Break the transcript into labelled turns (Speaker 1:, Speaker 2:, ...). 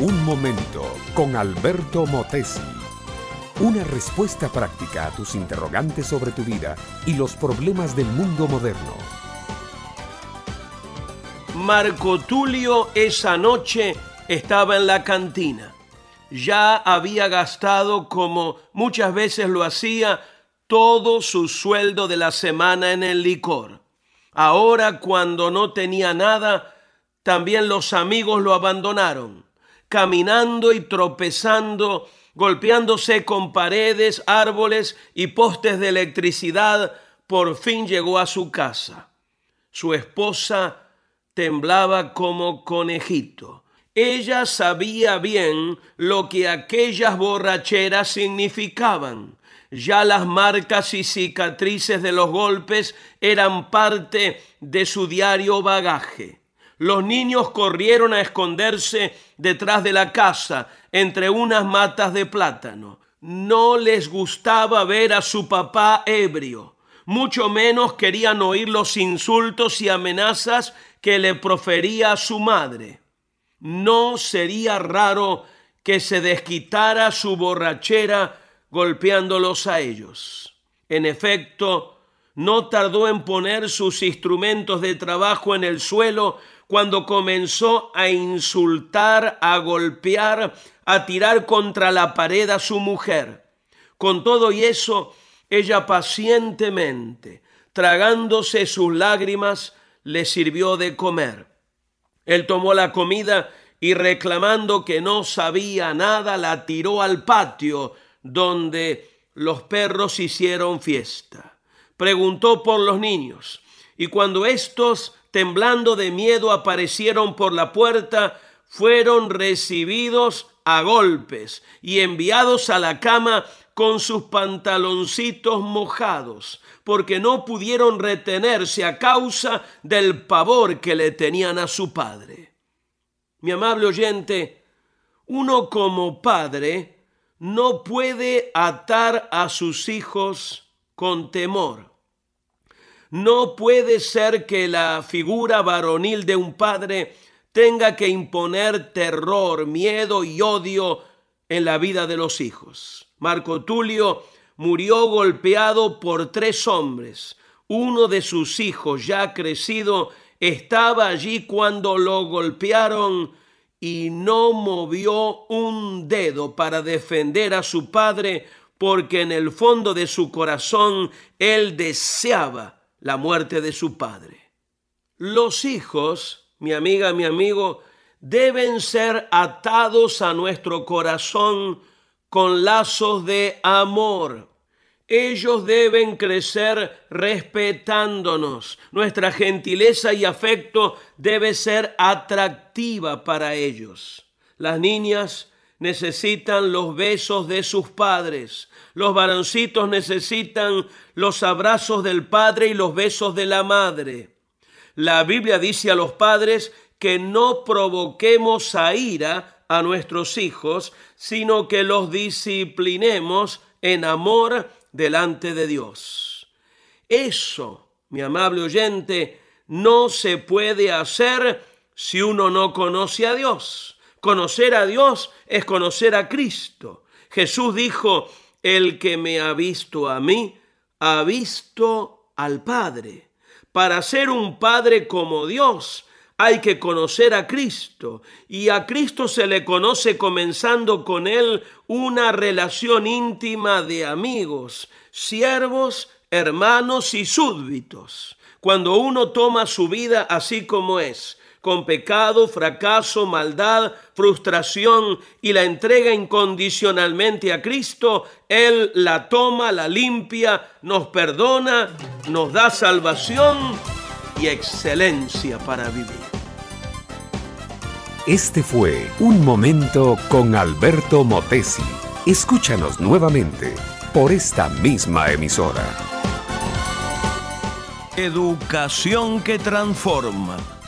Speaker 1: Un momento con Alberto Motesi. Una respuesta práctica a tus interrogantes sobre tu vida y los problemas del mundo moderno.
Speaker 2: Marco Tulio esa noche estaba en la cantina. Ya había gastado, como muchas veces lo hacía, todo su sueldo de la semana en el licor. Ahora, cuando no tenía nada, también los amigos lo abandonaron, caminando y tropezando, golpeándose con paredes, árboles y postes de electricidad, por fin llegó a su casa. Su esposa temblaba como conejito. Ella sabía bien lo que aquellas borracheras significaban. Ya las marcas y cicatrices de los golpes eran parte de su diario bagaje. Los niños corrieron a esconderse detrás de la casa, entre unas matas de plátano. No les gustaba ver a su papá ebrio. Mucho menos querían oír los insultos y amenazas que le profería su madre. No sería raro que se desquitara su borrachera golpeándolos a ellos. En efecto, no tardó en poner sus instrumentos de trabajo en el suelo cuando comenzó a insultar, a golpear, a tirar contra la pared a su mujer. Con todo y eso, ella pacientemente, tragándose sus lágrimas, le sirvió de comer. Él tomó la comida y reclamando que no sabía nada, la tiró al patio donde los perros hicieron fiesta. Preguntó por los niños y cuando estos, temblando de miedo, aparecieron por la puerta, fueron recibidos a golpes y enviados a la cama con sus pantaloncitos mojados, porque no pudieron retenerse a causa del pavor que le tenían a su padre. Mi amable oyente, uno como padre no puede atar a sus hijos con temor. No puede ser que la figura varonil de un padre tenga que imponer terror, miedo y odio en la vida de los hijos. Marco Tulio murió golpeado por tres hombres. Uno de sus hijos, ya crecido, estaba allí cuando lo golpearon y no movió un dedo para defender a su padre porque en el fondo de su corazón él deseaba la muerte de su padre. Los hijos, mi amiga, mi amigo, deben ser atados a nuestro corazón con lazos de amor. Ellos deben crecer respetándonos. Nuestra gentileza y afecto debe ser atractiva para ellos. Las niñas necesitan los besos de sus padres. Los varoncitos necesitan los abrazos del padre y los besos de la madre. La Biblia dice a los padres que no provoquemos a ira a nuestros hijos, sino que los disciplinemos en amor delante de Dios. Eso, mi amable oyente, no se puede hacer si uno no conoce a Dios. Conocer a Dios es conocer a Cristo. Jesús dijo, el que me ha visto a mí, ha visto al Padre. Para ser un Padre como Dios, hay que conocer a Cristo y a Cristo se le conoce comenzando con Él una relación íntima de amigos, siervos, hermanos y súbditos. Cuando uno toma su vida así como es, con pecado, fracaso, maldad, frustración y la entrega incondicionalmente a Cristo, Él la toma, la limpia, nos perdona, nos da salvación y excelencia para vivir.
Speaker 1: Este fue Un Momento con Alberto Motesi. Escúchanos nuevamente por esta misma emisora.
Speaker 2: Educación que transforma.